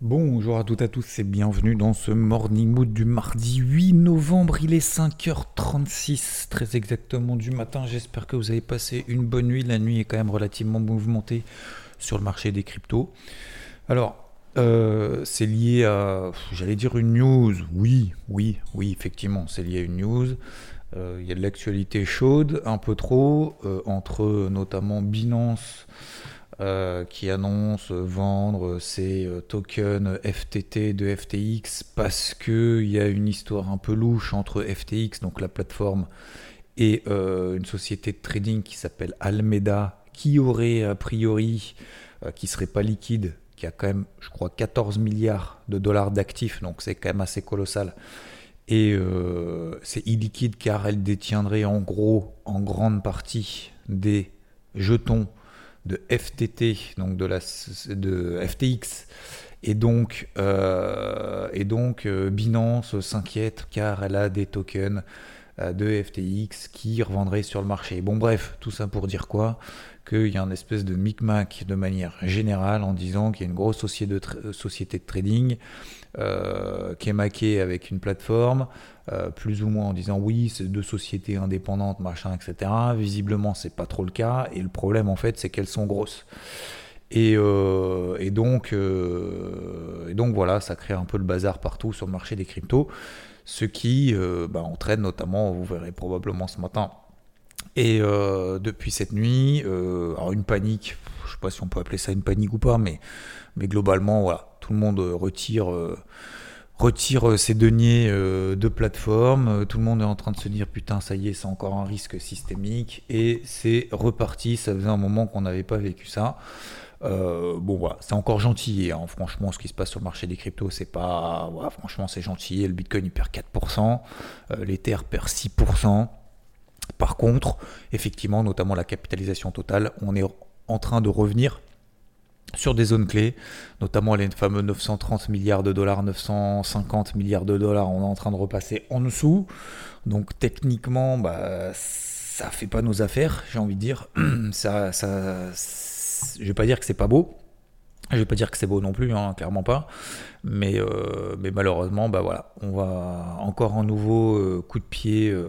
Bonjour à toutes et à tous et bienvenue dans ce Morning Mood du mardi 8 novembre. Il est 5h36 très exactement du matin. J'espère que vous avez passé une bonne nuit. La nuit est quand même relativement mouvementée sur le marché des cryptos. Alors, euh, c'est lié à, j'allais dire une news. Oui, oui, oui, effectivement, c'est lié à une news. Euh, il y a de l'actualité chaude, un peu trop, euh, entre notamment Binance qui annonce vendre ses tokens FTT de FTX parce qu'il y a une histoire un peu louche entre FTX, donc la plateforme, et une société de trading qui s'appelle Almeda, qui aurait a priori, qui serait pas liquide, qui a quand même, je crois, 14 milliards de dollars d'actifs, donc c'est quand même assez colossal. Et euh, c'est illiquide car elle détiendrait en gros, en grande partie, des jetons de FTT, donc de, la, de FTX. Et donc, euh, et donc euh, Binance s'inquiète car elle a des tokens de FTX qui revendraient sur le marché. Bon bref, tout ça pour dire quoi? Qu'il y a un espèce de micmac de manière générale en disant qu'il y a une grosse société de, euh, société de trading euh, qui est maquée avec une plateforme, euh, plus ou moins en disant oui, c'est deux sociétés indépendantes, machin, etc. Visiblement, c'est pas trop le cas. Et le problème, en fait, c'est qu'elles sont grosses. Et, donc, et donc voilà, ça crée un peu le bazar partout sur le marché des cryptos, ce qui bah, entraîne notamment, vous verrez probablement ce matin, et euh, depuis cette nuit, euh, une panique, je ne sais pas si on peut appeler ça une panique ou pas, mais, globalement, voilà, tout le monde retire, euh, retire ses deniers de plateforme, tout le monde est en train de se dire putain, ça y est, c'est encore un risque systémique, et c'est reparti, ça faisait un moment qu'on n'avait pas vécu ça. bon voilà, c'est encore gentil. Hein. franchement, ce qui se passe sur le marché des cryptos, c'est pas. franchement, c'est gentil. Le Bitcoin il perd 4%, l'Ether perd 6%. Par contre, effectivement, notamment la capitalisation totale, on est en train de revenir sur des zones clés, notamment les fameux 930 milliards de dollars, 950 milliards de dollars, on est en train de repasser en dessous. Donc techniquement, bah, ça fait pas nos affaires, j'ai envie de dire. ça, ça, je vais pas dire que c'est pas beau. Je vais pas dire que c'est beau non plus, hein, clairement pas. Mais, euh, mais malheureusement, bah voilà, on va encore un nouveau euh, coup de pied. Euh,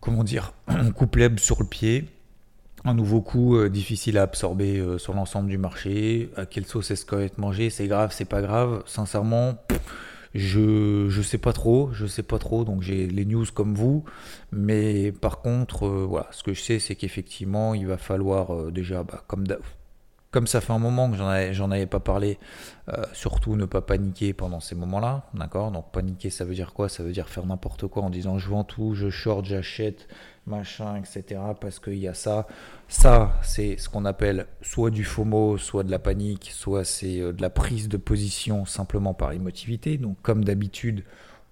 comment dire, un coup pleb sur le pied, un nouveau coup euh, difficile à absorber euh, sur l'ensemble du marché. À quelle sauce est-ce qu'on va être mangé? C'est grave, c'est pas grave. Sincèrement, je je sais pas trop, je sais pas trop. Donc j'ai les news comme vous, mais par contre, euh, voilà, ce que je sais, c'est qu'effectivement, il va falloir déjà, bah, comme comme ça fait un moment que j'en avais, pas parlé, euh, surtout ne pas paniquer pendant ces moments-là, d'accord? Donc paniquer, ça veut dire quoi? Ça veut dire faire n'importe quoi en disant je vends tout, je short, j'achète, machin, etc. Parce qu'il y a ça. Ça, c'est ce qu'on appelle soit du FOMO, soit de la panique, soit c'est euh, de la prise de position simplement par émotivité. Donc comme d'habitude,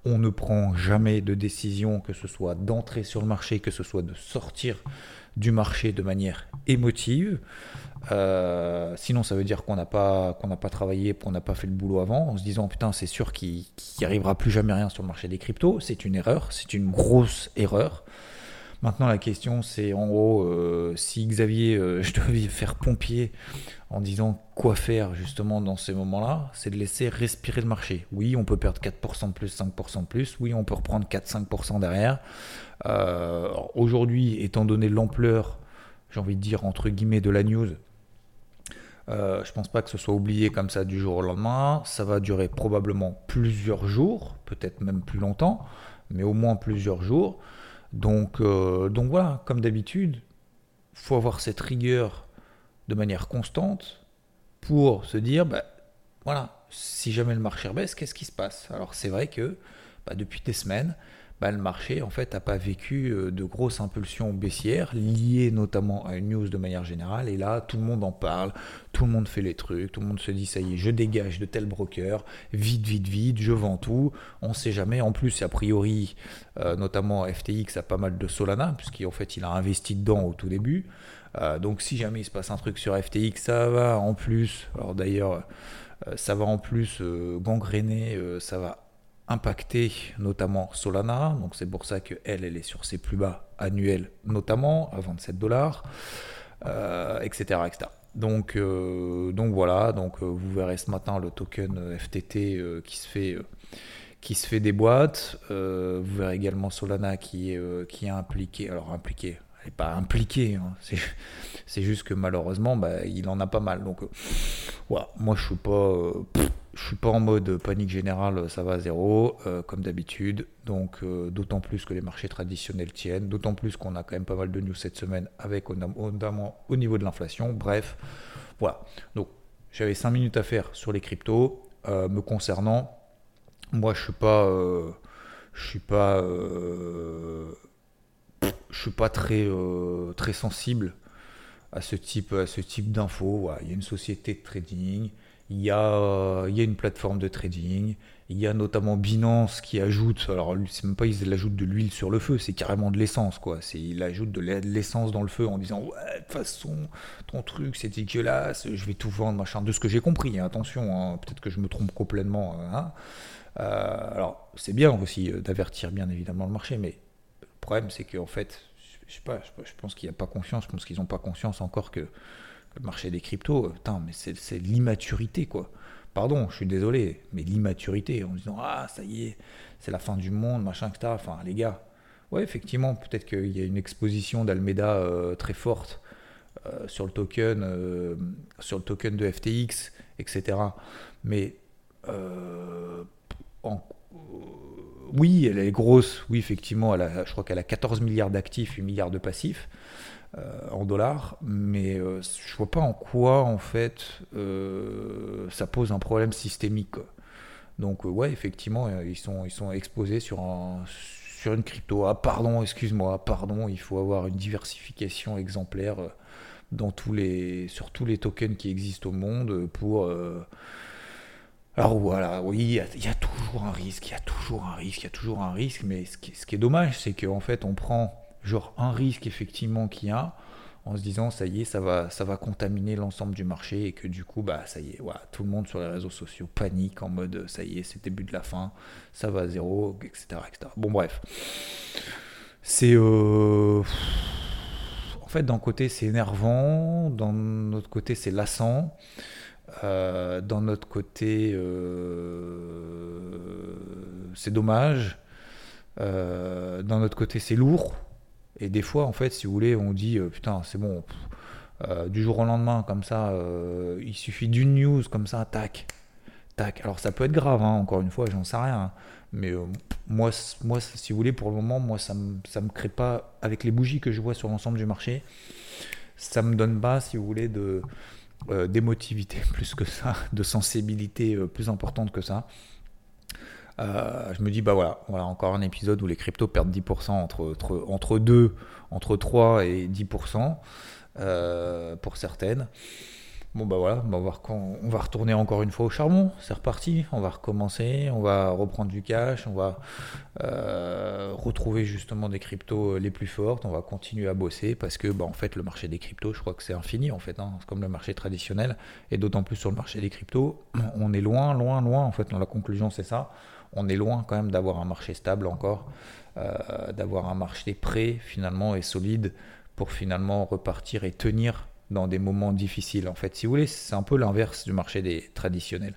on ne prend jamais de décision, que ce soit d'entrer sur le marché, que ce soit de sortir du marché de manière émotive. Euh, sinon, ça veut dire qu'on n'a pas, qu'on n'a pas travaillé, qu'on n'a pas fait le boulot avant, en se disant putain, c'est sûr qu'il n'y arrivera plus jamais rien sur le marché des cryptos. C'est une erreur, c'est une grosse erreur. Maintenant, la question, c'est en gros, euh, si Xavier, euh, je devais faire pompier en disant quoi faire justement dans ces moments-là, c'est de laisser respirer le marché. Oui, on peut perdre 4% de plus, 5% de plus. Oui, on peut reprendre 4-5% derrière. Aujourd'hui, étant donné l'ampleur, j'ai envie de dire, entre guillemets, de la news, euh, je pense pas que ce soit oublié comme ça du jour au lendemain. Ça va durer probablement plusieurs jours, peut-être même plus longtemps, mais au moins plusieurs jours. Donc, euh, donc voilà, comme d'habitude, faut avoir cette rigueur de manière constante pour se dire, bah, voilà, si jamais le marché baisse, qu'est-ce qui se passe? Alors c'est vrai que bah, depuis des semaines, bah, le marché en fait n'a pas vécu euh, de grosses impulsions baissières liées notamment à une news de manière générale. Et là, tout le monde en parle, tout le monde fait les trucs, tout le monde se dit ça y est, je dégage de tel broker, vite, vite, vite, je vends tout. On ne sait jamais. En plus, a priori, euh, notamment FTX a pas mal de Solana, puisqu'en fait il a investi dedans au tout début. Euh, donc si jamais il se passe un truc sur FTX, ça va en plus. Alors d'ailleurs, ça va en plus gangréner, ça va impacté notamment Solana, donc c'est pour ça qu'elle, elle est sur ses plus bas annuels, notamment à 27 dollars, etc., etc. Donc, euh, donc voilà, donc euh, vous verrez ce matin le token FTT euh, qui se fait qui se fait des boîtes. vous verrez également Solana qui est qui est impliqué, alors impliqué, n'est pas impliquée, hein. c'est juste que malheureusement bah, il en a pas mal. Donc voilà, moi je suis pas je suis pas en mode panique générale, ça va à zéro, euh, comme d'habitude. Donc, euh, d'autant plus que les marchés traditionnels tiennent, d'autant plus qu'on a quand même pas mal de news cette semaine, avec notamment au niveau de l'inflation. Bref, voilà. Donc, j'avais 5 minutes à faire sur les cryptos. Euh, me concernant, moi, je suis pas, je suis pas, je suis pas très, très sensible à ce type, à ce type d'infos. Il y a une société de trading il y, a, il y a une plateforme de trading, il y a notamment Binance qui ajoute, alors c'est même pas ils ajoutent de l'huile sur le feu, c'est carrément de l'essence quoi. C'est il ajoute de l'essence dans le feu en disant de toute façon ton truc c'est dégueulasse, je vais tout vendre machin. De ce que j'ai compris, hein, attention, hein, peut-être que je me trompe complètement. Hein. Euh, alors c'est bien aussi euh, d'avertir bien évidemment le marché, mais le problème c'est qu'en fait, je sais pas, je pense qu'il n'y a pas confiance, je pense qu'ils n'ont pas conscience encore que le marché des cryptos, euh, putain, mais c'est l'immaturité, quoi. Pardon, je suis désolé, mais l'immaturité, en disant, ah, ça y est, c'est la fin du monde, machin, etc. Enfin, les gars, ouais, effectivement, peut-être qu'il y a une exposition d'Almeda euh, très forte euh, sur, le token, sur le token de FTX, etc. Mais, oui, elle est grosse, oui, effectivement, elle je crois qu'elle a 14 milliards d'actifs, 8 milliards de passifs. Euh, en dollars, mais euh, je vois pas en quoi en fait euh, ça pose un problème systémique. Donc ouais, effectivement, ils sont, ils sont exposés sur, un, sur une crypto. Ah pardon, excuse-moi, pardon, il faut avoir une diversification exemplaire dans tous les, sur tous les tokens qui existent au monde pour... alors voilà, oui, il y, a, toujours un risque, il y a toujours un risque, il y a toujours un risque, mais ce qui, est dommage, c'est qu'en fait on prend genre un risque effectivement qu'il y a en se disant ça y est, ça va, ça va contaminer l'ensemble du marché et que du coup, bah ça y est, tout le monde sur les réseaux sociaux panique en mode ça y est, c'est début de la fin, ça va à zéro, etc. etc. Bon, bref. C'est. Euh, en fait, d'un côté, c'est énervant, d'un autre côté, c'est lassant. Euh, d'un autre côté, euh, c'est dommage. d'un autre côté, c'est lourd. Et des fois, en fait, si vous voulez, on dit euh, putain, c'est bon, euh, du jour au lendemain, comme ça, euh, il suffit d'une news, comme ça, tac, tac. Alors ça peut être grave, hein, encore une fois, j'en sais rien. Mais moi, si vous voulez, pour le moment, moi, ça me, me crée pas, avec les bougies que je vois sur l'ensemble du marché, ça me donne pas, si vous voulez, de d'émotivité plus que ça, de sensibilité plus importante que ça. Euh, je me dis, bah voilà, voilà, encore un épisode où les cryptos perdent 10% entre, entre, entre 2, entre 3 et 10% euh, pour certaines. Bon bah voilà, on va retourner encore une fois au charbon, c'est reparti, on va recommencer, on va reprendre du cash, on va euh, retrouver justement des cryptos les plus fortes, on va continuer à bosser parce que bah, en fait le marché des cryptos, je crois que c'est infini en fait, hein, comme le marché traditionnel et d'autant plus sur le marché des cryptos, on est loin, loin, loin en fait. Dans la conclusion c'est ça, on est loin quand même d'avoir un marché stable encore, euh, d'avoir un marché prêt finalement et solide pour finalement repartir et tenir dans des moments difficiles. En fait, si vous voulez, c'est un peu l'inverse du marché des traditionnels.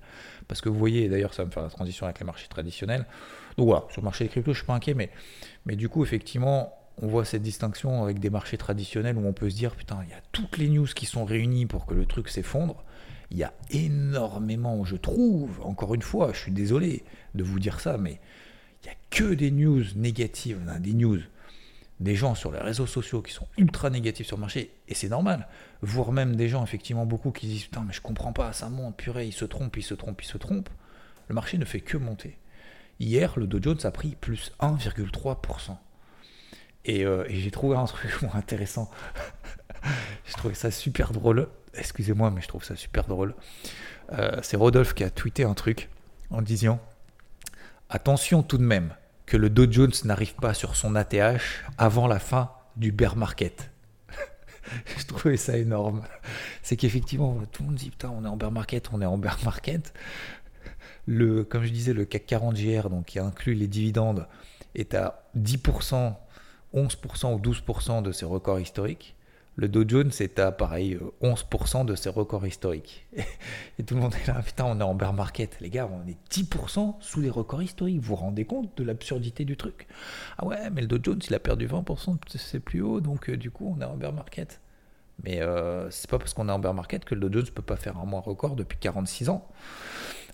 Parce que vous voyez, d'ailleurs, ça va me faire la transition avec les marchés traditionnels. Donc voilà, sur le marché des cryptos, je ne suis pas inquiet, mais, mais du coup, effectivement, on voit cette distinction avec des marchés traditionnels où on peut se dire, putain, il y a toutes les news qui sont réunies pour que le truc s'effondre il y a énormément, je trouve, encore une fois, je suis désolé de vous dire ça, mais il n'y a que des news négatives, hein, des news, des gens sur les réseaux sociaux qui sont ultra négatifs sur le marché, et c'est normal, voire même des gens, effectivement, beaucoup qui disent Putain, mais je comprends pas, ça monte, purée, il se trompe, il se trompe, il se trompe. Le marché ne fait que monter. Hier, le Dow Jones a pris plus 1,3%. Et, euh, et j'ai trouvé un truc intéressant. j'ai trouvé ça super drôle. Excusez-moi, mais je trouve ça super drôle. Euh, c'est Rodolphe qui a tweeté un truc en disant Attention tout de même que le Dow Jones n'arrive pas sur son ATH avant la fin du bear market. je trouvais ça énorme. C'est qu'effectivement, tout le monde dit Putain, on est en bear market, on est en bear market. Le, comme je disais, le CAC 40 GR, donc qui inclut les dividendes, est à 10%, 11% ou 12% de ses records historiques. Le Dow Jones est à pareil 11% de ses records historiques. Et tout le monde est là, putain, on est en bear market. Les gars, on est 10% sous les records historiques. Vous vous rendez compte de l'absurdité du truc? Ah ouais, mais le Dow Jones, il a perdu 20% de ses plus hauts, donc euh, du coup, on est en bear market. Mais euh, c'est pas parce qu'on est en bear market que le Dow Jones peut pas faire un mois record depuis 46 ans.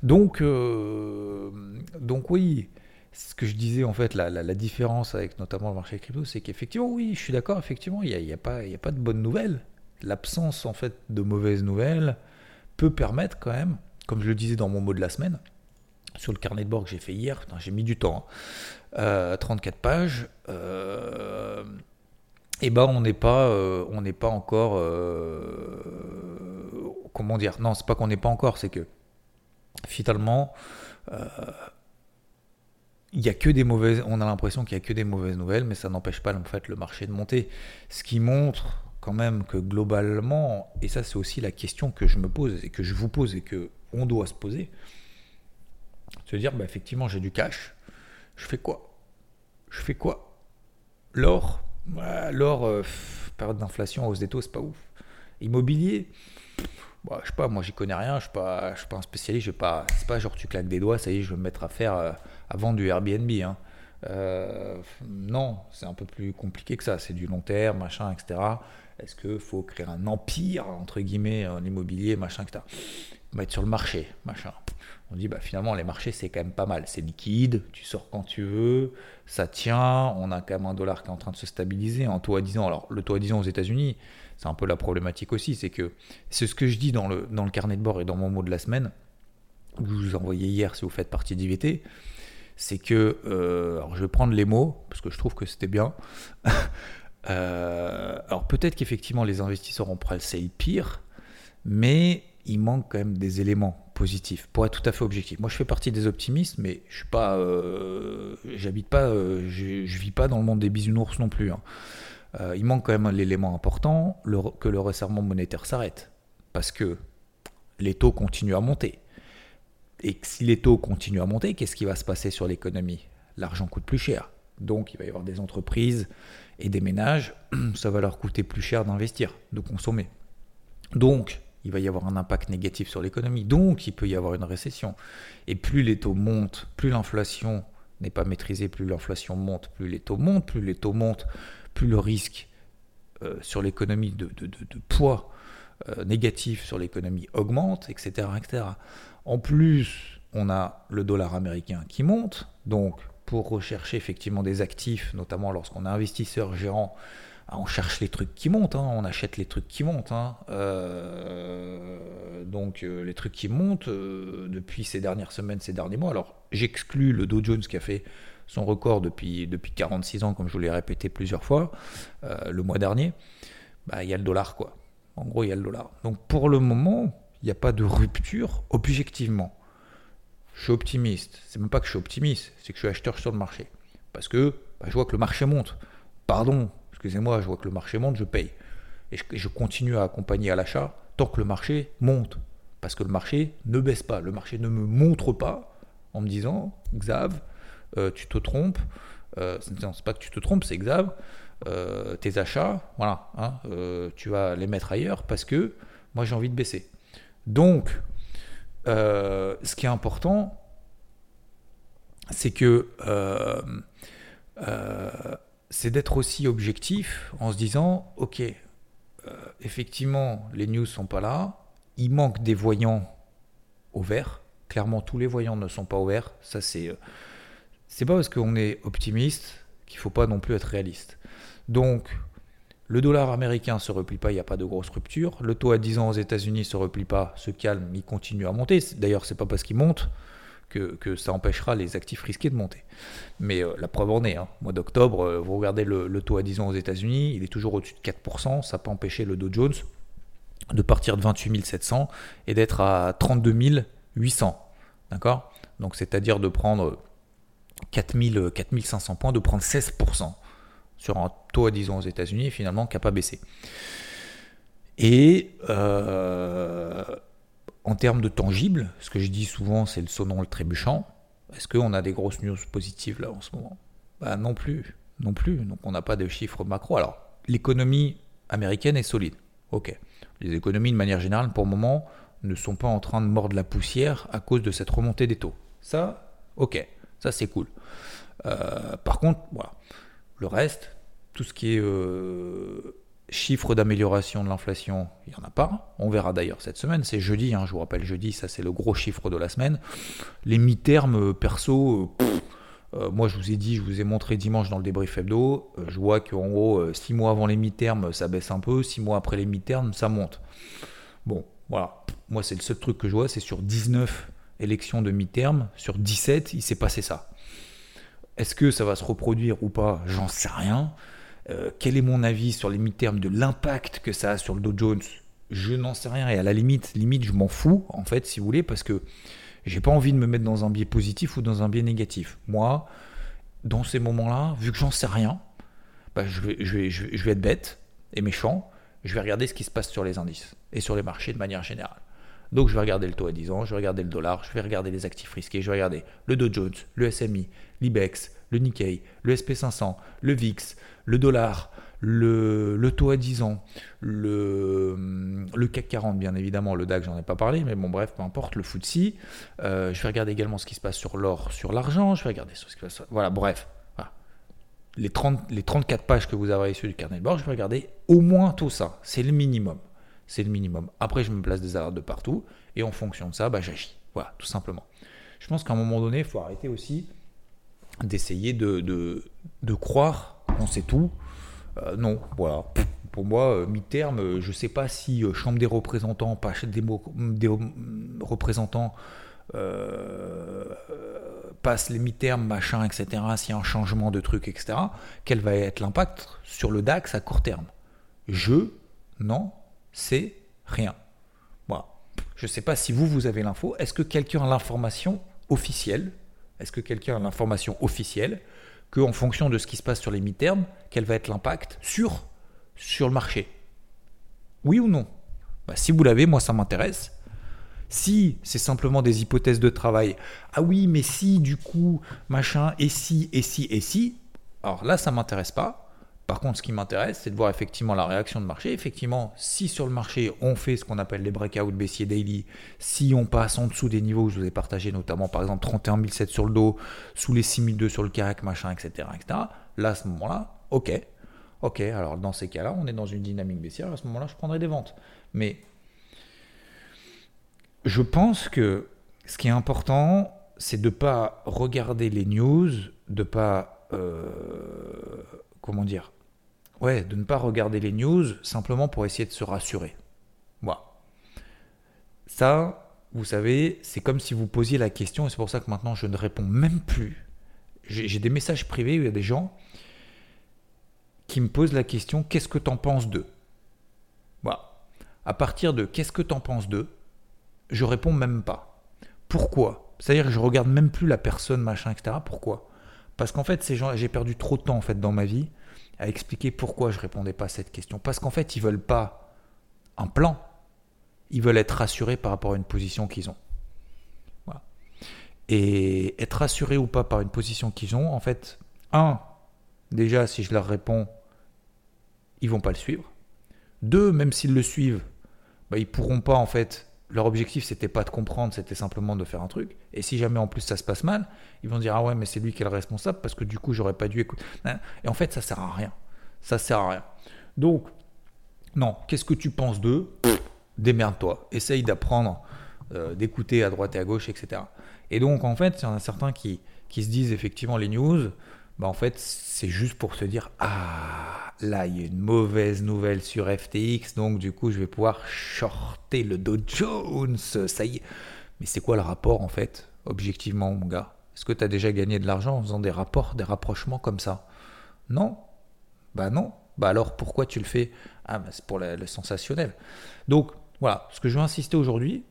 Donc, euh, donc oui, ce que je disais en fait, la, différence avec notamment le marché crypto, c'est qu'effectivement, oui, je suis d'accord, effectivement, il n'y a, pas, de bonnes nouvelles. L'absence en fait de mauvaises nouvelles peut permettre quand même, comme je le disais dans mon mot de la semaine, sur le carnet de bord que j'ai fait hier, j'ai mis du temps, 34 hein, euh, pages, euh, et ben on n'est pas, euh, on n'est pas encore, euh, comment dire, non, c'est pas qu'on n'est pas encore, c'est que finalement, il y a que des mauvaises, on a l'impression qu'il y a que des mauvaises nouvelles, mais ça n'empêche pas en fait le marché de monter. Ce qui montre quand même que globalement, et ça c'est aussi la question que je me pose et que je vous pose et que on doit se poser, se dire bah, effectivement j'ai du cash, je fais quoi? Je fais quoi? L'or, l'or, euh, période d'inflation, hausse des taux, c'est pas ouf. Immobilier, bah, je sais pas, moi j'y connais rien, je je suis pas un spécialiste, je pas, c'est pas genre tu claques des doigts, ça y est, je vais me mettre à faire, euh, vendre du Airbnb. Hein. Euh, non, c'est un peu plus compliqué que ça, c'est du long terme, machin, etc. Est-ce qu'il faut créer un empire, entre guillemets, en immobilier, machin, etc. Mettre sur le marché, machin. On dit, bah, finalement, les marchés, c'est quand même pas mal. C'est liquide, tu sors quand tu veux, ça tient, on a quand même un dollar qui est en train de se stabiliser. En taux à 10 ans, alors le taux à 10 ans aux États-Unis, c'est un peu la problématique aussi, c'est que c'est ce que je dis dans le, dans le carnet de bord et dans mon mot de la semaine, que je vous envoyais hier si vous faites partie d'IVT, c'est que, euh, alors je vais prendre les mots, parce que je trouve que c'était bien. Euh, alors peut-être qu'effectivement les investisseurs ont pressé le pire, mais il manque quand même des éléments positifs, pour être tout à fait objectif. Moi je fais partie des optimistes, mais je suis pas, euh, j'habite pas, je, vis pas dans le monde des bisounours non plus. Hein. Il manque quand même l'élément important, que le resserrement monétaire s'arrête. Parce que les taux continuent à monter. Et si les taux continuent à monter, qu'est-ce qui va se passer sur l'économie? L'argent coûte plus cher. Donc il va y avoir des entreprises et des ménages, ça va leur coûter plus cher d'investir, de consommer. Donc il va y avoir un impact négatif sur l'économie. Donc il peut y avoir une récession. Et plus les taux montent, plus l'inflation n'est pas maîtrisée, plus l'inflation monte, plus les taux montent, plus les taux montent, plus le risque euh, sur l'économie de, poids euh, négatif sur l'économie augmente, etc., etc. En plus, on a le dollar américain qui monte, donc pour rechercher effectivement des actifs, notamment lorsqu'on est investisseur gérant, ah, on cherche les trucs qui montent, hein, on achète les trucs qui montent. Hein. Euh, donc les trucs qui montent depuis ces dernières semaines, ces derniers mois. Alors j'exclus le Dow Jones qui a fait son record depuis, depuis 46 ans, comme je vous l'ai répété plusieurs fois, euh, le mois dernier, bah, il y a le dollar, quoi. En gros, il y a le dollar. Donc pour le moment, il n'y a pas de rupture objectivement. Je suis optimiste. C'est même pas que je suis optimiste, c'est que je suis acheteur sur le marché. Parce que bah, je vois que le marché monte. Pardon, excusez-moi, je vois que le marché monte, je paye. Et je, continue à accompagner à l'achat tant que le marché monte. Parce que le marché ne baisse pas. Le marché ne me montre pas en me disant, Xav, euh, tu te trompes. Euh, c'est pas que tu te trompes, c'est grave. Euh, tes achats, voilà, hein, tu vas les mettre ailleurs parce que moi j'ai envie de baisser. Donc, ce qui est important, c'est que c'est d'être aussi objectif en se disant, ok, effectivement, les news sont pas là, il manque des voyants au vert. Clairement, tous les voyants ne sont pas au vert. Ça, c'est c'est pas parce qu'on est optimiste qu'il faut pas non plus être réaliste. Donc, le dollar américain se replie pas, il n'y a pas de grosse rupture. Le taux à 10 ans aux États-Unis se replie pas, se calme, il continue à monter. D'ailleurs, c'est pas parce qu'il monte que, ça empêchera les actifs risqués de monter. Mais la preuve en est, hein. mois d'octobre, vous regardez le, taux à 10 ans aux États-Unis, il est toujours au-dessus de 4%, ça pas empêché le Dow Jones de partir de 28 700 et d'être à 32 800. D'accord? Donc c'est-à-dire de prendre 4000, 4500 points, de prendre 16% sur un taux à 10 ans aux États-Unis, finalement, qui n'a pas baissé. Et euh, en termes de tangible, ce que je dis souvent, c'est le sonnon, le trébuchant. Est-ce qu'on a des grosses news positives là en ce moment? Bah, Non plus. Non plus. Donc on n'a pas de chiffres macro. Alors, l'économie américaine est solide. Ok. Les économies, de manière générale, pour le moment, ne sont pas en train de mordre la poussière à cause de cette remontée des taux. Ça, ok. Ça, c'est cool. Euh, par contre, voilà. Le reste, tout ce qui est euh, chiffre d'amélioration de l'inflation, il n'y en a pas. On verra d'ailleurs cette semaine. C'est jeudi, hein, je vous rappelle, jeudi, ça c'est le gros chiffre de la semaine. Les mi-termes, euh, perso, moi je vous ai dit, je vous ai montré dimanche dans le débrief hebdo, je vois qu'en gros, six mois avant les mi-termes, ça baisse un peu, six mois après les mi-termes, ça monte. Bon, voilà. Moi, c'est le seul truc que je vois, c'est sur 19 élections de mi-terme, sur 17, il s'est passé ça. Est-ce que ça va se reproduire ou pas J'en sais rien. Euh, quel est mon avis sur les mi-termes de l'impact que ça a sur le Dow Jones? Je n'en sais rien. Et à la limite, limite, je m'en fous, en fait, si vous voulez, parce que j'ai pas envie de me mettre dans un biais positif ou dans un biais négatif. Moi, dans ces moments-là, vu que j'en sais rien, bah, je, vais, être bête et méchant. Je vais regarder ce qui se passe sur les indices et sur les marchés de manière générale. Donc je vais regarder le taux à 10 ans, je vais regarder le dollar, je vais regarder les actifs risqués, je vais regarder le Dow Jones, le SMI, l'IBEX, le Nikkei, le SP500, le VIX, le dollar, le, taux à 10 ans, le, le, CAC 40 bien évidemment, le DAX j'en ai pas parlé, mais bon bref, peu importe, le FTSE. Euh, je vais regarder également ce qui se passe sur l'or, sur l'argent, je vais regarder ce qui se passe... Voilà, bref. Les, 30, les 34 pages que vous avez sur du carnet de bord, je vais regarder au moins tout ça. C'est le minimum c'est le minimum. Après, je me place des alertes de partout, et en fonction de ça, bah, j'agis. Voilà, tout simplement. Je pense qu'à un moment donné, il faut arrêter aussi d'essayer de, de, croire on sait tout. Euh, non, voilà. Pour moi, euh, mi-terme, euh, je ne sais pas si Chambre des représentants, des, représentants, passe les mi-termes, machin, etc., s'il y a un changement de truc, etc., quel va être l'impact sur le DAX à court terme? Je, non, c'est rien. Voilà. Je ne sais pas si vous, vous avez l'info. Est-ce que quelqu'un a l'information officielle? Est-ce que quelqu'un a l'information officielle qu'en fonction de ce qui se passe sur les mi-termes, quel va être l'impact sur, sur le marché? Oui ou non? Bah, Si vous l'avez, moi ça m'intéresse. Si c'est simplement des hypothèses de travail, ah oui, mais si du coup, machin, et si, et si, et si, alors là ça m'intéresse pas. Par contre, ce qui m'intéresse, c'est de voir effectivement la réaction de marché. Effectivement, si sur le marché, on fait ce qu'on appelle les breakouts baissiers daily, si on passe en dessous des niveaux que je vous ai partagé, notamment par exemple 31 007 sur le dos, sous les 6002 sur le CAC, machin, etc., etc., là, à ce moment-là, ok. Ok, alors dans ces cas-là, on est dans une dynamique baissière. À ce moment-là, je prendrai des ventes. Mais je pense que ce qui est important, c'est de ne pas regarder les news, de ne pas. Euh, comment dire ouais, de ne pas regarder les news simplement pour essayer de se rassurer. Voilà. Ça, vous savez, c'est comme si vous posiez la question, et c'est pour ça que maintenant je ne réponds même plus. J'ai des messages privés où il y a des gens qui me posent la question qu'est-ce que tu en penses d'eux? Voilà. À partir de qu'est-ce que tu en penses d'eux, je réponds même pas. Pourquoi? C'est-à-dire que je regarde même plus la personne, machin, etc. Pourquoi? Parce qu'en fait, ces gens, j'ai perdu trop de temps en fait dans ma vie à expliquer pourquoi je répondais pas à cette question. Parce qu'en fait, ils veulent pas un plan. Ils veulent être rassurés par rapport à une position qu'ils ont. Et être rassurés ou pas par une position qu'ils ont, en fait, un, déjà, si je leur réponds, ils vont pas le suivre. Deux, même s'ils le suivent, bah, ils pourront pas en fait leur objectif, c'était pas de comprendre, c'était simplement de faire un truc. Et si jamais en plus ça se passe mal, ils vont dire ah ouais mais c'est lui qui est le responsable parce que du coup j'aurais pas dû écouter. Hein Et en fait ça sert à rien. Ça sert à rien. Donc non, qu'est-ce que tu penses d'eux? Démerde-toi. Essaye d'apprendre, euh, d'écouter à droite et à gauche, etc. Et donc en fait, il y en a certains qui, qui se disent effectivement les news, bah en fait c'est juste pour se dire ah là il y a une mauvaise nouvelle sur FTX donc du coup je vais pouvoir shorter le Dow Jones. Ça y est. Mais c'est quoi le rapport en fait objectivement, mon gars? Est-ce que tu as déjà gagné de l'argent en faisant des rapports, des rapprochements comme ça? Non. Bah non. Bah alors pourquoi tu le fais? Ah, bah c'est pour le, sensationnel. Donc voilà, ce que je veux insister aujourd'hui,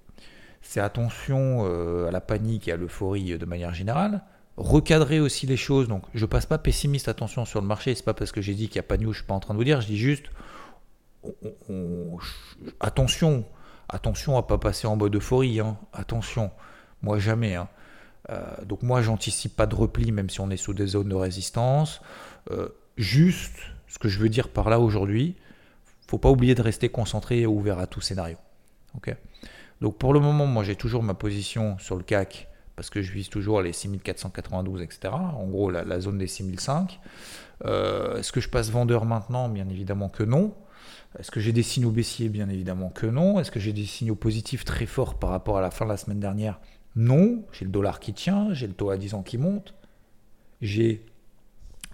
c'est attention euh, à la panique et à l'euphorie de manière générale. Recadrer aussi les choses. Donc je passe pas pessimiste, attention sur le marché. C'est pas parce que j'ai dit qu'il n'y a pas de news, je suis pas en train de vous dire. Je dis juste attention, attention à pas passer en mode euphorie. Hein. Attention, moi jamais. Hein. Euh, donc moi j'anticipe pas de repli même si on est sous des zones de résistance. Euh, juste, ce que je veux dire par là aujourd'hui, faut pas oublier de rester concentré et ouvert à tout scénario. Ok? Donc pour le moment, moi j'ai toujours ma position sur le CAC parce que je vise toujours les 6492, etc. En gros, la, zone des 6005. Euh, est-ce que je passe vendeur maintenant? Bien évidemment que non. Est-ce que j'ai des signaux baissiers? Bien évidemment que non. Est-ce que j'ai des signaux positifs très forts par rapport à la fin de la semaine dernière? Non. J'ai le dollar qui tient, j'ai le taux à 10 ans qui monte, j'ai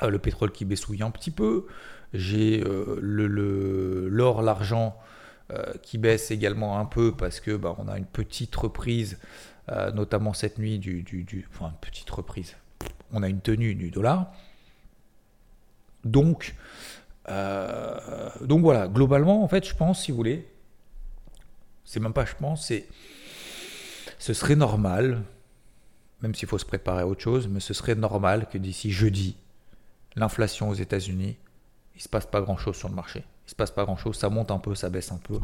euh, le pétrole qui baissouille un petit peu, j'ai euh, l'or, l'argent qui baisse également un peu parce que bah, on a une petite reprise, notamment cette nuit du, du, enfin petite reprise. On a une tenue du dollar. Donc, euh, donc voilà, globalement, en fait, je pense, si vous voulez, c'est même pas je pense, c'est ce serait normal, même s'il faut se préparer à autre chose, mais ce serait normal que d'ici jeudi, l'inflation aux États-Unis, il se passe pas grand-chose sur le marché. Il se passe pas grand-chose, ça monte un peu, ça baisse un peu,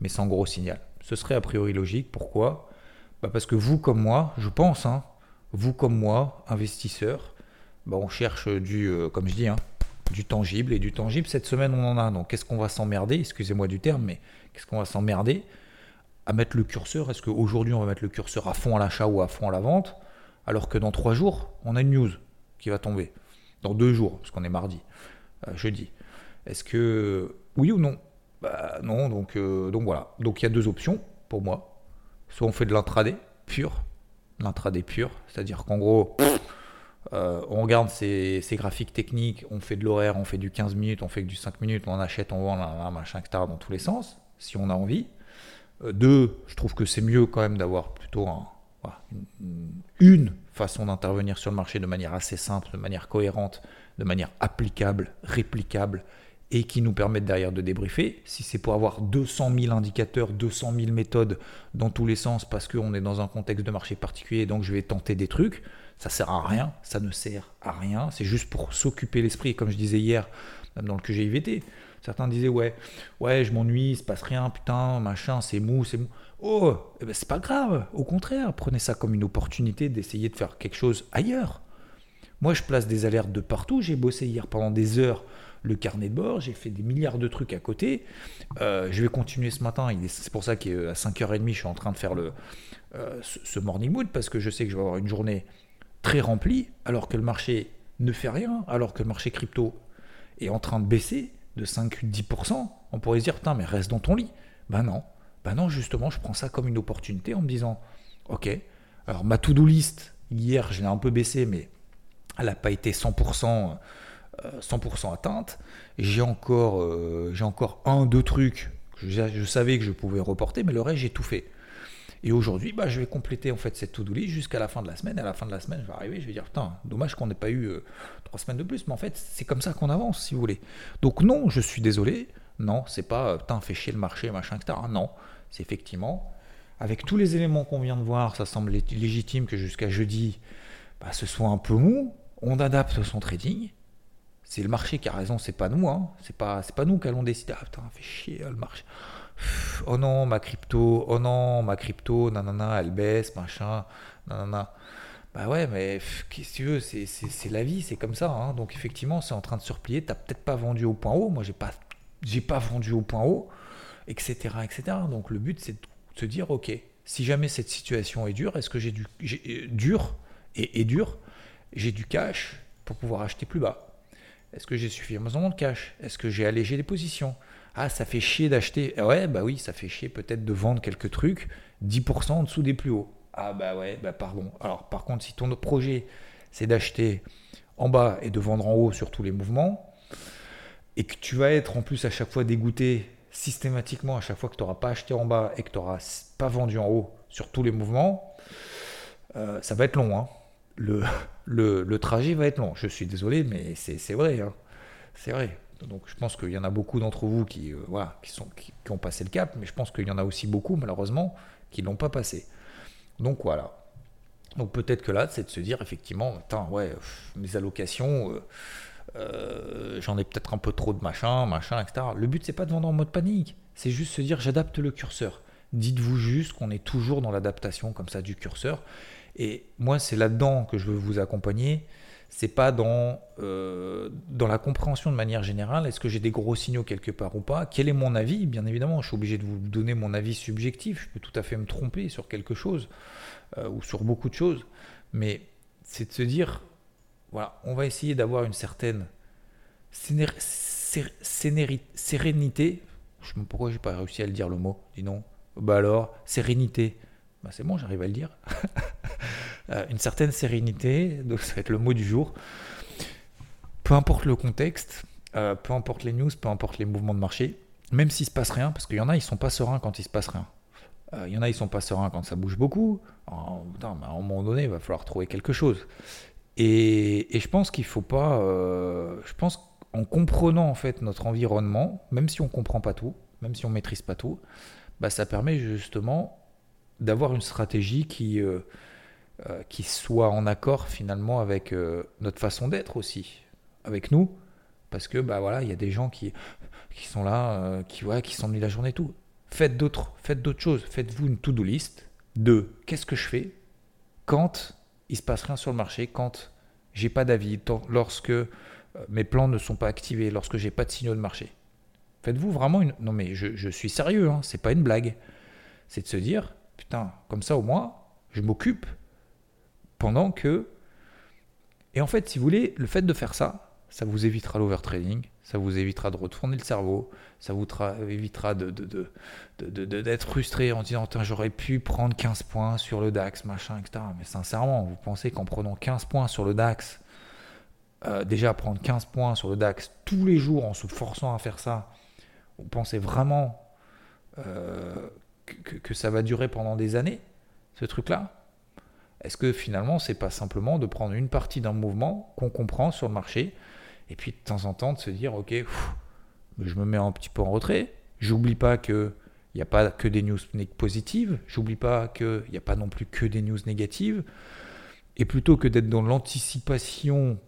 mais sans gros signal. Ce serait a priori logique. Pourquoi? Bah Parce que vous comme moi, je pense, hein, vous comme moi, investisseurs, bah on cherche du, euh, comme je dis, hein, du tangible. Et du tangible, cette semaine, on en a. Donc, qu'est-ce qu'on va s'emmerder? Excusez-moi du terme, mais qu'est-ce qu'on va s'emmerder à mettre le curseur? Est-ce qu'aujourd'hui, on va mettre le curseur à fond à l'achat ou à fond à la vente? Alors que dans trois jours, on a une news qui va tomber. Dans deux jours, parce qu'on est mardi, euh, jeudi. Est-ce que. Oui ou non? Bah, Non, donc, euh, donc voilà. Donc, il y a deux options pour moi. Soit on fait de l'intraday pur, l'intraday pur, c'est-à-dire qu'en gros. Euh, on regarde ces, graphiques techniques, on fait de l'horaire, on fait du 15 minutes, on fait que du 5 minutes, on achète, on vend, là, machin, etc. dans tous les sens, si on a envie. Euh, deux, je trouve que c'est mieux quand même d'avoir plutôt une, façon d'intervenir sur le marché de manière assez simple, de manière cohérente, de manière applicable, réplicable, et qui nous permette derrière de débriefer. Si c'est pour avoir 200 000 indicateurs, 200 000 méthodes dans tous les sens, parce qu'on est dans un contexte de marché particulier, donc je vais tenter des trucs, ça sert à rien, ça ne sert à rien, c'est juste pour s'occuper l'esprit, comme je disais hier, dans le QGIVT, certains disaient ouais, ouais, je m'ennuie, il se passe rien, putain, machin, c'est mou, c'est mou. Oh, eh ben, c'est pas grave, au contraire, prenez ça comme une opportunité d'essayer de faire quelque chose ailleurs. Moi, je place des alertes de partout, j'ai bossé hier pendant des heures le carnet de bord, j'ai fait des milliards de trucs à côté. Euh, je vais continuer ce matin, c'est pour ça qu'à 5h30, je suis en train de faire euh, ce morning mood, parce que je sais que je vais avoir une journée très rempli, alors que le marché ne fait rien, alors que le marché crypto est en train de baisser de 5-10%, on pourrait se dire, putain, mais reste dans ton lit. Ben non, ben non, justement, je prends ça comme une opportunité en me disant, ok, alors ma to-do list, hier, je l'ai un peu baissé, mais elle n'a pas été 100%, 100% euh, atteinte. J'ai encore, euh, j'ai encore un, deux trucs que je savais que je pouvais reporter, mais le reste, j'ai tout fait. Et aujourd'hui, bah, je vais compléter en fait cette to-do list jusqu'à la fin de la semaine. À la fin de la semaine, je vais arriver, je vais dire putain, dommage qu'on n'ait pas eu euh, trois semaines de plus, mais en fait, c'est comme ça qu'on avance, si vous voulez. Donc non, je suis désolé. Non, c'est pas putain, fait chier le marché, machin, etc. Non, c'est effectivement avec tous les éléments qu'on vient de voir, ça semble légitime que jusqu'à jeudi, bah, ce soit un peu mou. On adapte son trading. C'est le marché qui a raison, c'est pas nous. Hein. C'est pas, nous qui allons décider. Ah putain, fait chier le marché oh non, ma crypto, oh non, ma crypto, nanana, elle baisse, machin, nanana. Bah ouais, mais qu'est-ce que tu veux, c'est la vie, c'est comme ça. Hein. Donc effectivement, c'est en train de se replier. T'as peut-être pas vendu au point haut. Moi, j'ai pas, j'ai pas vendu au point haut, etc., etc. Donc le but, c'est de se dire, ok, si jamais cette situation est dure, est-ce que j'ai du euh, dur et dur, j'ai du cash pour pouvoir acheter plus bas? Est-ce que j'ai suffisamment de cash? Est-ce que j'ai allégé les positions? Ah, ça fait chier d'acheter. Ouais, bah oui, ça fait chier peut-être de vendre quelques trucs 10% en dessous des plus hauts. Ah bah ouais, bah pardon. Alors par contre, si ton projet c'est d'acheter en bas et de vendre en haut sur tous les mouvements, et que tu vas être en plus à chaque fois dégoûté systématiquement à chaque fois que tu n'auras pas acheté en bas et que tu n'auras pas vendu en haut sur tous les mouvements, Euh, ça va être long. Hein. Le, trajet va être long. Je suis désolé, mais c'est vrai. Hein. C'est vrai. Donc je pense qu'il y en a beaucoup d'entre vous qui, euh, qui, sont, qui, ont passé le cap, mais je pense qu'il y en a aussi beaucoup, malheureusement, qui ne l'ont pas passé. Donc voilà. Donc peut-être que là, c'est de se dire effectivement, ouais, mes allocations, euh, euh, j'en ai peut-être un peu trop de machin, machin, etc. Le but, c'est pas de vendre en mode panique, c'est juste se dire j'adapte le curseur. Dites-vous juste qu'on est toujours dans l'adaptation comme ça du curseur. Et moi, c'est là-dedans que je veux vous accompagner. C'est pas dans, euh, dans la compréhension de manière générale, est-ce que j'ai des gros signaux quelque part ou pas? Quel est mon avis? Bien évidemment, je suis obligé de vous donner mon avis subjectif, je peux tout à fait me tromper sur quelque chose euh, ou sur beaucoup de choses, mais c'est de se dire, voilà, on va essayer d'avoir une certaine sérénité, je sais pas pourquoi j'ai pas réussi à le dire le mot, dis non, bah alors, sérénité, bah c'est bon, j'arrive à le dire. Euh, une certaine sérénité, donc ça va être le mot du jour. Peu importe le contexte, euh, peu importe les news, peu importe les mouvements de marché, même s'il se passe rien, parce qu'il y en a, ils sont pas sereins quand il se passe rien. Euh, il y en a, ils sont pas sereins quand ça bouge beaucoup. à un moment donné, il va falloir trouver quelque chose. Et, je pense qu'il faut pas. je pense qu'en comprenant en fait notre environnement, même si on comprend pas tout, même si on maîtrise pas tout, bah, ça permet justement d'avoir une stratégie qui euh, qui soit en accord finalement avec euh, notre façon d'être aussi, avec nous. Parce que bah voilà, il y a des gens qui, qui sont là, euh, qui ouais, qui s'ennuient la journée et tout. Faites d'autres, faites d'autres choses. Faites-vous une to-do list de qu'est-ce que je fais quand il se passe rien sur le marché, quand j'ai pas d'avis, lorsque mes plans ne sont pas activés, lorsque j'ai pas de signaux de marché. Faites-vous vraiment une. Non mais je, je suis sérieux, hein, c'est pas une blague. C'est de se dire, putain, comme ça au moins, je m'occupe pendant que. Et en fait, si vous voulez, le fait de faire ça, ça vous évitera l'overtrading, ça vous évitera de retourner le cerveau, ça vous évitera d'être frustré en disant j'aurais pu prendre 15 points sur le DAX, machin, etc. Mais sincèrement, vous pensez qu'en prenant 15 points sur le DAX, euh, déjà prendre 15 points sur le DAX tous les jours en se forçant à faire ça, vous pensez vraiment euh, que, ça va durer pendant des années, ce truc-là est-ce que finalement, c'est pas simplement de prendre une partie d'un mouvement qu'on comprend sur le marché et puis de temps en temps de se dire, ok, je me mets un petit peu en retrait. J'oublie pas que il n'y a pas que des news positives. J'oublie pas qu'il n'y a pas non plus que des news négatives. Et plutôt que d'être dans l'anticipation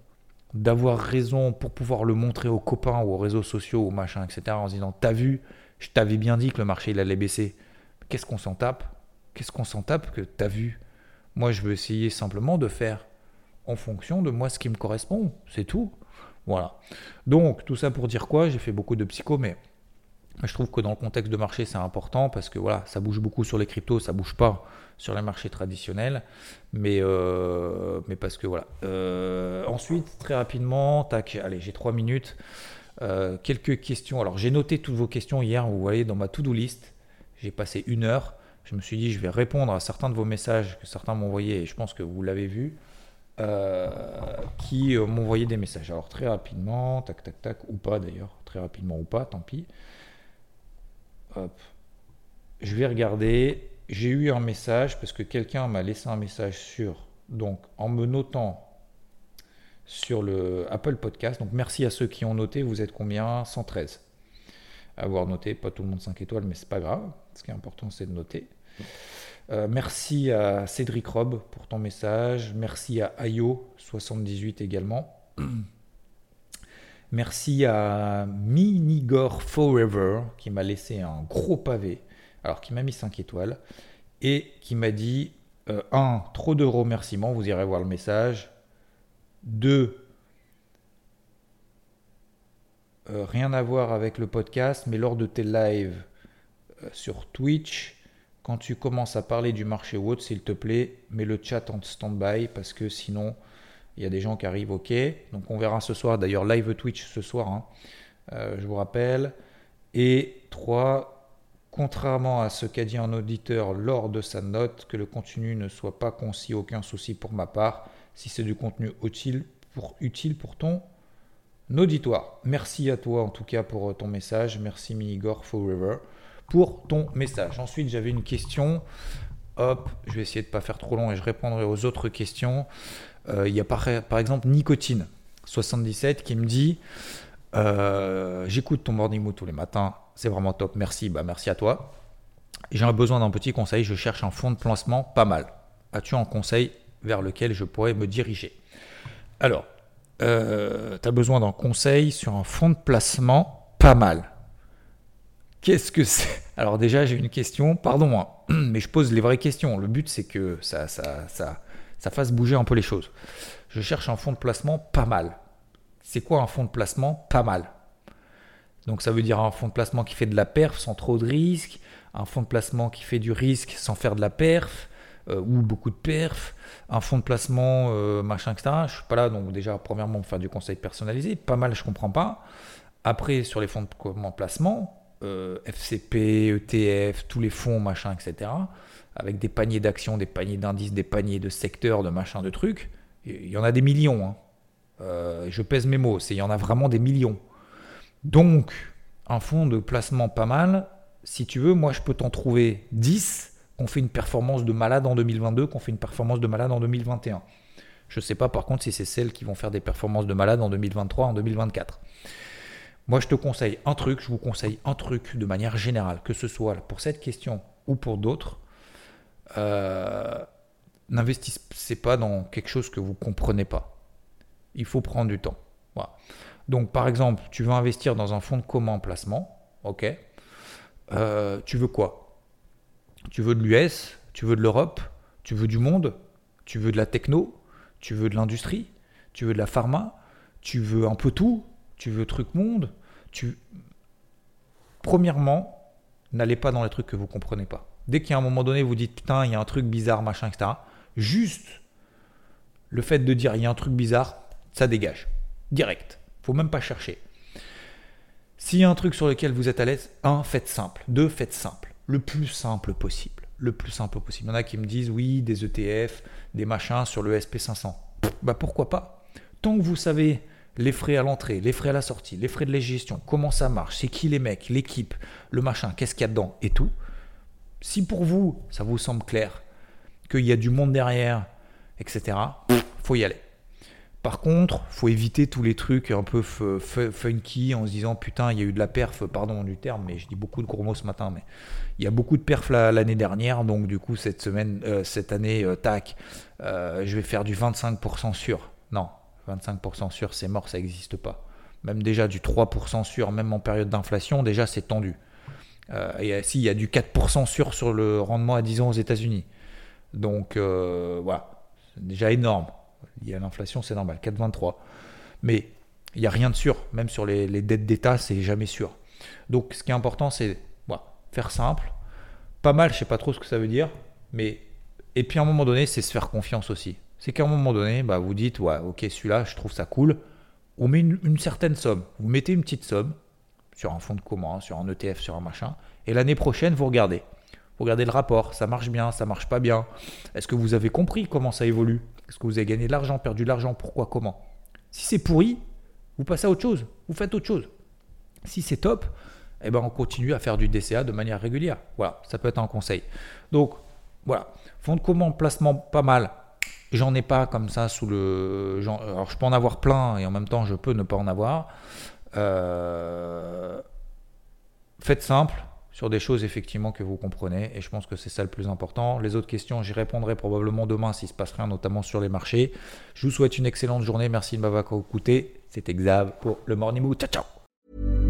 d'avoir raison pour pouvoir le montrer aux copains ou aux réseaux sociaux ou machin, etc., en se disant T'as vu, je t'avais bien dit que le marché allait baisser. Qu'est-ce qu'on s'en tape? Qu'est-ce qu'on s'en tape que t'as vu? Moi, je veux essayer simplement de faire en fonction de moi ce qui me correspond. C'est tout. Voilà. Donc, tout ça pour dire quoi? J'ai fait beaucoup de psycho, mais je trouve que dans le contexte de marché, c'est important parce que voilà, ça bouge beaucoup sur les cryptos, ça bouge pas sur les marchés traditionnels, mais, euh, mais parce que voilà. Euh, ensuite, très rapidement, tac, allez, j'ai trois minutes. Euh, quelques questions. Alors, j'ai noté toutes vos questions hier, vous voyez, dans ma to-do list. J'ai passé une heure je me suis dit, je vais répondre à certains de vos messages que certains m'ont envoyés, et je pense que vous l'avez vu, euh, qui euh, m'ont envoyé des messages. Alors très rapidement, tac, tac, tac, ou pas d'ailleurs, très rapidement ou pas, tant pis. Hop. Je vais regarder. J'ai eu un message parce que quelqu'un m'a laissé un message sur, donc en me notant sur le Apple Podcast. Donc merci à ceux qui ont noté. Vous êtes combien? 113. Avoir noté, pas tout le monde 5 étoiles, mais c'est pas grave. Ce qui est important, c'est de noter. Euh, merci à Cédric Rob pour ton message. Merci à Ayo78 également. Merci à Minigore Forever qui m'a laissé un gros pavé, alors qui m'a mis 5 étoiles, et qui m'a dit 1. Euh, trop de remerciements, vous irez voir le message. 2. Euh, rien à voir avec le podcast, mais lors de tes lives sur Twitch, quand tu commences à parler du marché ou autre, s'il te plaît, mets le chat en stand-by parce que sinon, il y a des gens qui arrivent, ok. Donc on verra ce soir, d'ailleurs live Twitch ce soir, hein. euh, je vous rappelle. Et 3, contrairement à ce qu'a dit un auditeur lors de sa note, que le contenu ne soit pas concis, aucun souci pour ma part, si c'est du contenu utile pour, utile pour ton auditoire. Merci à toi en tout cas pour ton message, merci Minigore Forever pour ton message. Ensuite, j'avais une question. Hop, je vais essayer de ne pas faire trop long et je répondrai aux autres questions. Euh, il y a par, exemple Nicotine 77 qui me dit euh, J'écoute ton morning mood tous les matins, c'est vraiment top, merci, bah merci à toi. J'ai besoin d'un petit conseil, je cherche un fonds de placement pas mal. As-tu un conseil vers lequel je pourrais me diriger? Alors, euh, tu as besoin d'un conseil sur un fonds de placement pas mal. Qu'est-ce que c'est? Alors déjà, j'ai une question, pardon, hein, mais je pose les vraies questions. Le but, c'est que ça, ça, ça, ça fasse bouger un peu les choses. Je cherche un fonds de placement pas mal. C'est quoi un fonds de placement pas mal? Donc ça veut dire un fonds de placement qui fait de la perf sans trop de risques, un fonds de placement qui fait du risque sans faire de la perf, euh, ou beaucoup de perf, un fonds de placement, euh, machin, etc. Je suis pas là, donc déjà, premièrement, faire du conseil personnalisé, pas mal, je comprends pas. Après, sur les fonds de placement, euh, FCP, ETF, tous les fonds, machin, etc., avec des paniers d'actions, des paniers d'indices, des paniers de secteurs, de machin, de trucs, il y en a des millions. Hein. je pèse mes mots, il y en a vraiment des millions. Donc, un fonds de placement pas mal, si tu veux, moi je peux t'en trouver 10 qu'on fait une performance de malade en 2022, qu'on fait une performance de malade en 2021. Je ne sais pas par contre si c'est celles qui vont faire des performances de malade en 2023, en 2024. Moi je te conseille un truc, je vous conseille un truc de manière générale, que ce soit pour cette question ou pour d'autres. Euh, N'investissez pas dans quelque chose que vous ne comprenez pas. Il faut prendre du temps. Donc par exemple, tu veux investir dans un fonds de commun placement, ok euh, tu veux quoi? Tu veux de l'US Tu veux de l'Europe Tu veux du monde Tu veux de la techno Tu veux de l'industrie Tu veux de la pharma Tu veux un peu tout Tu veux truc monde tu... Premièrement, n'allez pas dans les trucs que vous comprenez pas. Dès qu'il y a un moment donné, vous dites putain, il y a un truc bizarre, machin, etc. Juste le fait de dire il y a un truc bizarre, ça dégage. Direct. Faut même pas chercher. S'il y a un truc sur lequel vous êtes à l'aise, un, faites simple. Deux, faites simple. Le plus simple possible. Le plus simple possible. Il y en a qui me disent oui, des ETF, des machins sur le SP500. Bah pourquoi pas? Tant que vous savez les frais à l'entrée, les frais à la sortie, les frais de la gestion, comment ça marche, c'est qui les mecs, l'équipe, le machin, qu'est-ce qu'il y a dedans et tout. Si pour vous, ça vous semble clair, qu'il y a du monde derrière, etc., faut y aller. Par contre, faut éviter tous les trucs un peu funky en se disant putain, il y a eu de la perf, pardon du terme, mais je dis beaucoup de gros mots ce matin, mais il y a beaucoup de perf l'année dernière, donc du coup cette semaine, euh, cette année, euh, tac, euh, je vais faire du 25% sûr. Non, 25% sûr, c'est mort, ça n'existe pas. Même déjà du 3% sûr, même en période d'inflation, déjà c'est tendu. et si, il y a du 4% sûr sur le rendement à 10 ans aux États-Unis. Donc voilà, c'est déjà énorme. Il y a l'inflation, c'est normal, 4,23. Mais il n'y a rien de sûr. Même sur les, dettes d'État, c'est jamais sûr. Donc ce qui est important, c'est faire simple. Pas mal, je sais pas trop ce que ça veut dire. Mais et puis à un moment donné, c'est se faire confiance aussi. C'est qu'à un moment donné, bah, vous dites, ouais, ok, celui-là, je trouve ça cool. On met une, certaine somme. Vous mettez une petite somme sur un fonds de commun, sur un ETF, sur un machin. Et l'année prochaine, vous regardez. Vous regardez le rapport. Ça marche bien, ça marche pas bien. Est-ce que vous avez compris comment ça évolue? Est-ce que vous avez gagné de l'argent, perdu de l'argent? Pourquoi Comment? Si c'est pourri, vous passez à autre chose. Vous faites autre chose. Si c'est top, eh ben on continue à faire du DCA de manière régulière. Voilà, ça peut être un conseil. Donc, voilà. Fonds de commande, placement pas mal. J'en ai pas comme ça sous le. Alors, je peux en avoir plein et en même temps, je peux ne pas en avoir. Euh, faites simple sur des choses effectivement que vous comprenez. Et je pense que c'est ça le plus important. Les autres questions, j'y répondrai probablement demain s'il se passe rien, notamment sur les marchés. Je vous souhaite une excellente journée. Merci de m'avoir écouté. C'était Xav pour le Morning Mood. Ciao, ciao.